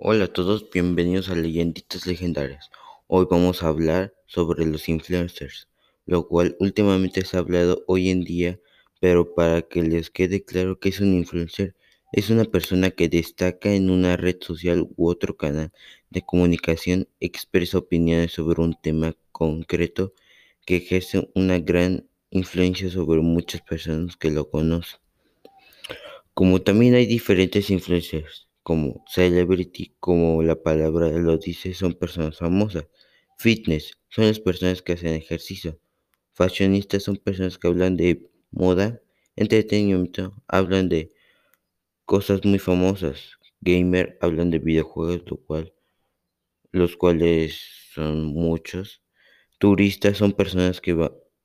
Hola a todos, bienvenidos a Leyenditas Legendarias. Hoy vamos a hablar sobre los influencers, lo cual últimamente se ha hablado hoy en día, pero para que les quede claro que es un influencer, es una persona que destaca en una red social u otro canal de comunicación, expresa opiniones sobre un tema concreto que ejerce una gran influencia sobre muchas personas que lo conocen. Como también hay diferentes influencers, como celebrity, como la palabra lo dice, son personas famosas. Fitness, son las personas que hacen ejercicio. Fashionistas son personas que hablan de moda. Entretenimiento, hablan de cosas muy famosas. Gamer, hablan de videojuegos, lo cual, los cuales son muchos. Turistas son personas que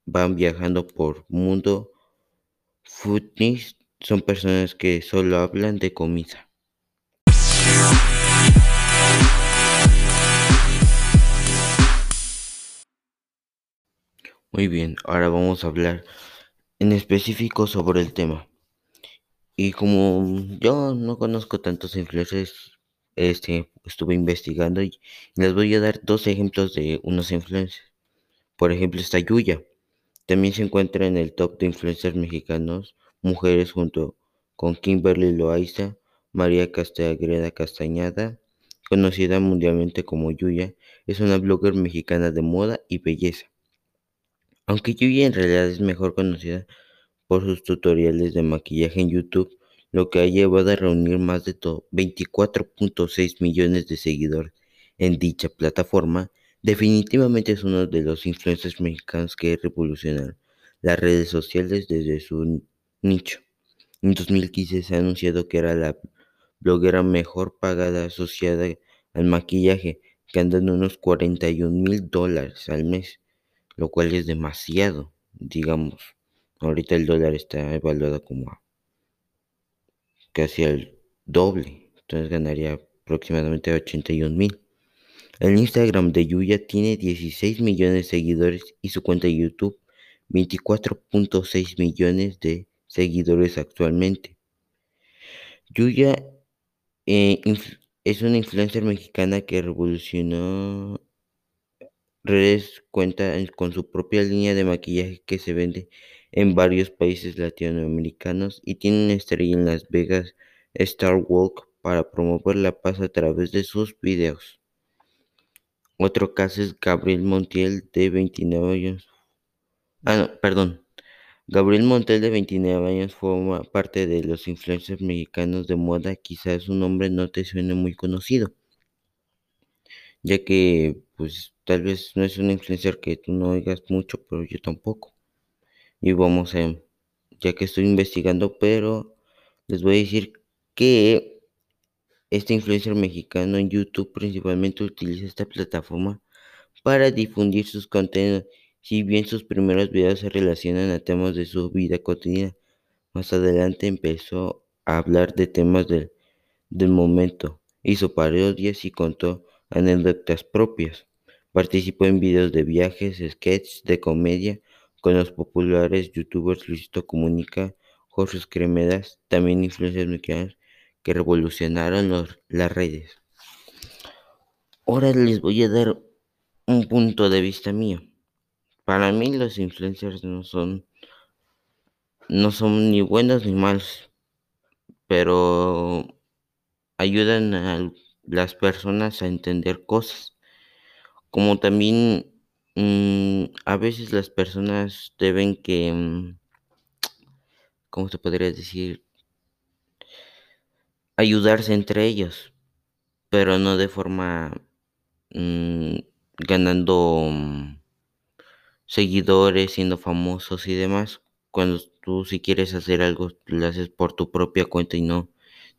van viajando por mundo. Foodness son personas que solo hablan de comida. Muy bien, ahora vamos a hablar en específico sobre el tema. Y como yo no conozco tantos influencers, este, estuve investigando y les voy a dar dos ejemplos de unos influencers. Por ejemplo, está Yuya. También se encuentra en el top de influencers mexicanos, mujeres junto con Kimberly Loaiza, María Castagreda Castañada, conocida mundialmente como Yuya, es una blogger mexicana de moda y belleza. Aunque Yuya en realidad es mejor conocida por sus tutoriales de maquillaje en YouTube, lo que ha llevado a reunir más de 24.6 millones de seguidores en dicha plataforma, definitivamente es uno de los influencers mexicanos que revolucionaron las redes sociales desde su nicho. En 2015 se ha anunciado que era la bloguera mejor pagada asociada al maquillaje, que anda en unos 41 mil dólares al mes lo cual es demasiado, digamos. Ahorita el dólar está evaluado como casi el doble, entonces ganaría aproximadamente 81 mil. El Instagram de Yuya tiene 16 millones de seguidores y su cuenta de YouTube 24.6 millones de seguidores actualmente. Yuya eh, es una influencer mexicana que revolucionó redes cuenta con su propia línea de maquillaje que se vende en varios países latinoamericanos y tiene una estrella en Las Vegas Star Walk para promover la paz a través de sus videos. Otro caso es Gabriel Montiel de 29 años. Ah, no, perdón. Gabriel Montiel de 29 años forma parte de los influencers mexicanos de moda. Quizás su nombre no te suene muy conocido, ya que pues Tal vez no es un influencer que tú no oigas mucho, pero yo tampoco. Y vamos a, ya que estoy investigando, pero les voy a decir que este influencer mexicano en YouTube principalmente utiliza esta plataforma para difundir sus contenidos. Si bien sus primeros videos se relacionan a temas de su vida cotidiana, más adelante empezó a hablar de temas del, del momento, hizo parodias y contó anécdotas propias. Participó en videos de viajes, sketches de comedia con los populares youtubers Luisito Comunica, Jorge Cremedas, también influencers mexicanos que revolucionaron las redes. Ahora les voy a dar un punto de vista mío. Para mí los influencers no son no son ni buenos ni malos, pero ayudan a las personas a entender cosas como también mm, a veces las personas deben que, mm, ¿cómo se podría decir? Ayudarse entre ellos, pero no de forma mm, ganando seguidores, siendo famosos y demás. Cuando tú si quieres hacer algo, lo haces por tu propia cuenta y no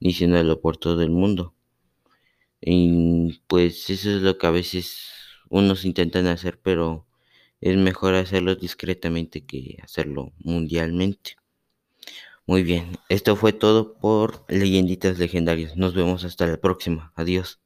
diciéndolo por todo el mundo. Y pues eso es lo que a veces unos intentan hacer, pero es mejor hacerlo discretamente que hacerlo mundialmente. Muy bien, esto fue todo por Leyenditas Legendarias. Nos vemos hasta la próxima. Adiós.